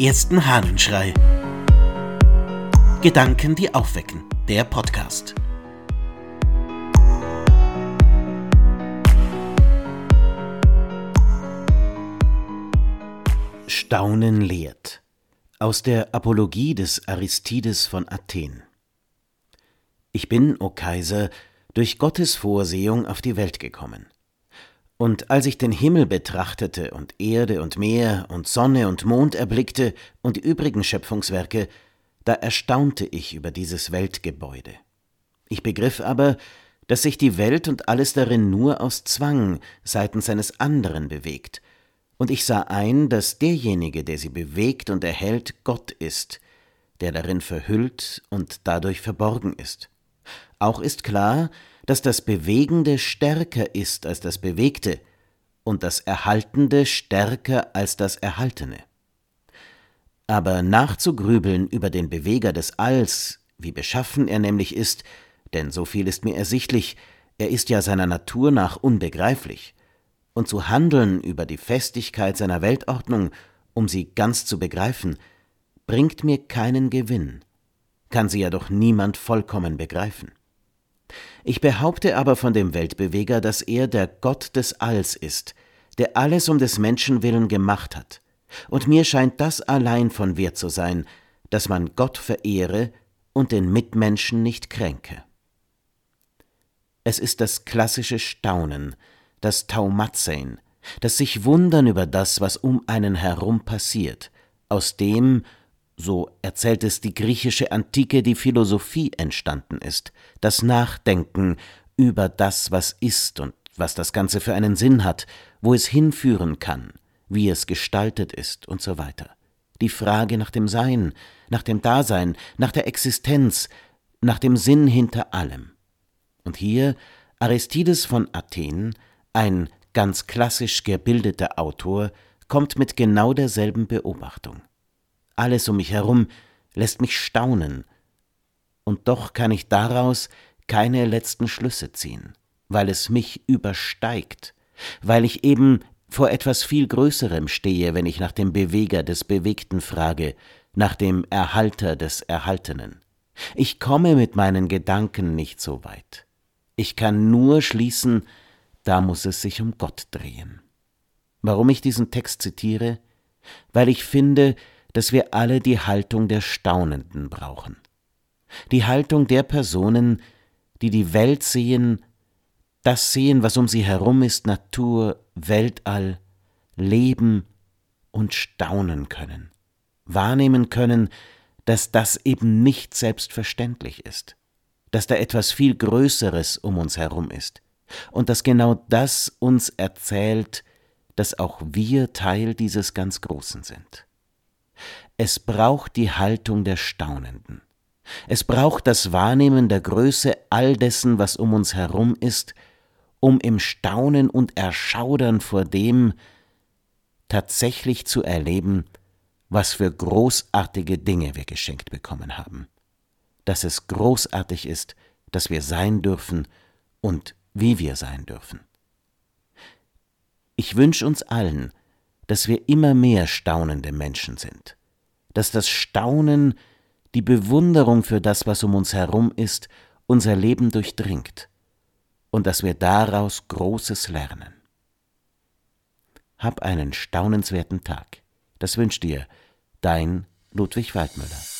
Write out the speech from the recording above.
ersten Hahnenschrei. Gedanken, die aufwecken. Der Podcast. Staunen lehrt. Aus der Apologie des Aristides von Athen. Ich bin, o Kaiser, durch Gottes Vorsehung auf die Welt gekommen. Und als ich den Himmel betrachtete und Erde und Meer und Sonne und Mond erblickte und die übrigen Schöpfungswerke, da erstaunte ich über dieses Weltgebäude. Ich begriff aber, dass sich die Welt und alles darin nur aus Zwang seitens eines anderen bewegt, und ich sah ein, dass derjenige, der sie bewegt und erhält, Gott ist, der darin verhüllt und dadurch verborgen ist. Auch ist klar, dass das Bewegende stärker ist als das Bewegte und das Erhaltende stärker als das Erhaltene. Aber nachzugrübeln über den Beweger des Alls, wie beschaffen er nämlich ist, denn so viel ist mir ersichtlich, er ist ja seiner Natur nach unbegreiflich, und zu handeln über die Festigkeit seiner Weltordnung, um sie ganz zu begreifen, bringt mir keinen Gewinn, kann sie ja doch niemand vollkommen begreifen. Ich behaupte aber von dem Weltbeweger, dass er der Gott des Alls ist, der alles um des Menschen willen gemacht hat. Und mir scheint das allein von Wert zu sein, dass man Gott verehre und den Mitmenschen nicht kränke. Es ist das klassische Staunen, das Taumatzein, das sich wundern über das, was um einen herum passiert, aus dem, so erzählt es die griechische Antike, die Philosophie entstanden ist, das Nachdenken über das, was ist und was das Ganze für einen Sinn hat, wo es hinführen kann, wie es gestaltet ist und so weiter. Die Frage nach dem Sein, nach dem Dasein, nach der Existenz, nach dem Sinn hinter allem. Und hier Aristides von Athen, ein ganz klassisch gebildeter Autor, kommt mit genau derselben Beobachtung. Alles um mich herum lässt mich staunen, und doch kann ich daraus keine letzten Schlüsse ziehen, weil es mich übersteigt, weil ich eben vor etwas viel Größerem stehe, wenn ich nach dem Beweger des Bewegten frage, nach dem Erhalter des Erhaltenen. Ich komme mit meinen Gedanken nicht so weit. Ich kann nur schließen, da muss es sich um Gott drehen. Warum ich diesen Text zitiere? Weil ich finde, dass wir alle die Haltung der Staunenden brauchen. Die Haltung der Personen, die die Welt sehen, das sehen, was um sie herum ist, Natur, Weltall, Leben und staunen können, wahrnehmen können, dass das eben nicht selbstverständlich ist, dass da etwas viel Größeres um uns herum ist und dass genau das uns erzählt, dass auch wir Teil dieses ganz Großen sind. Es braucht die Haltung der Staunenden. Es braucht das Wahrnehmen der Größe all dessen, was um uns herum ist, um im Staunen und Erschaudern vor dem tatsächlich zu erleben, was für großartige Dinge wir geschenkt bekommen haben. Dass es großartig ist, dass wir sein dürfen und wie wir sein dürfen. Ich wünsche uns allen, dass wir immer mehr staunende Menschen sind dass das Staunen, die Bewunderung für das, was um uns herum ist, unser Leben durchdringt und dass wir daraus Großes lernen. Hab einen staunenswerten Tag. Das wünscht dir dein Ludwig Waldmüller.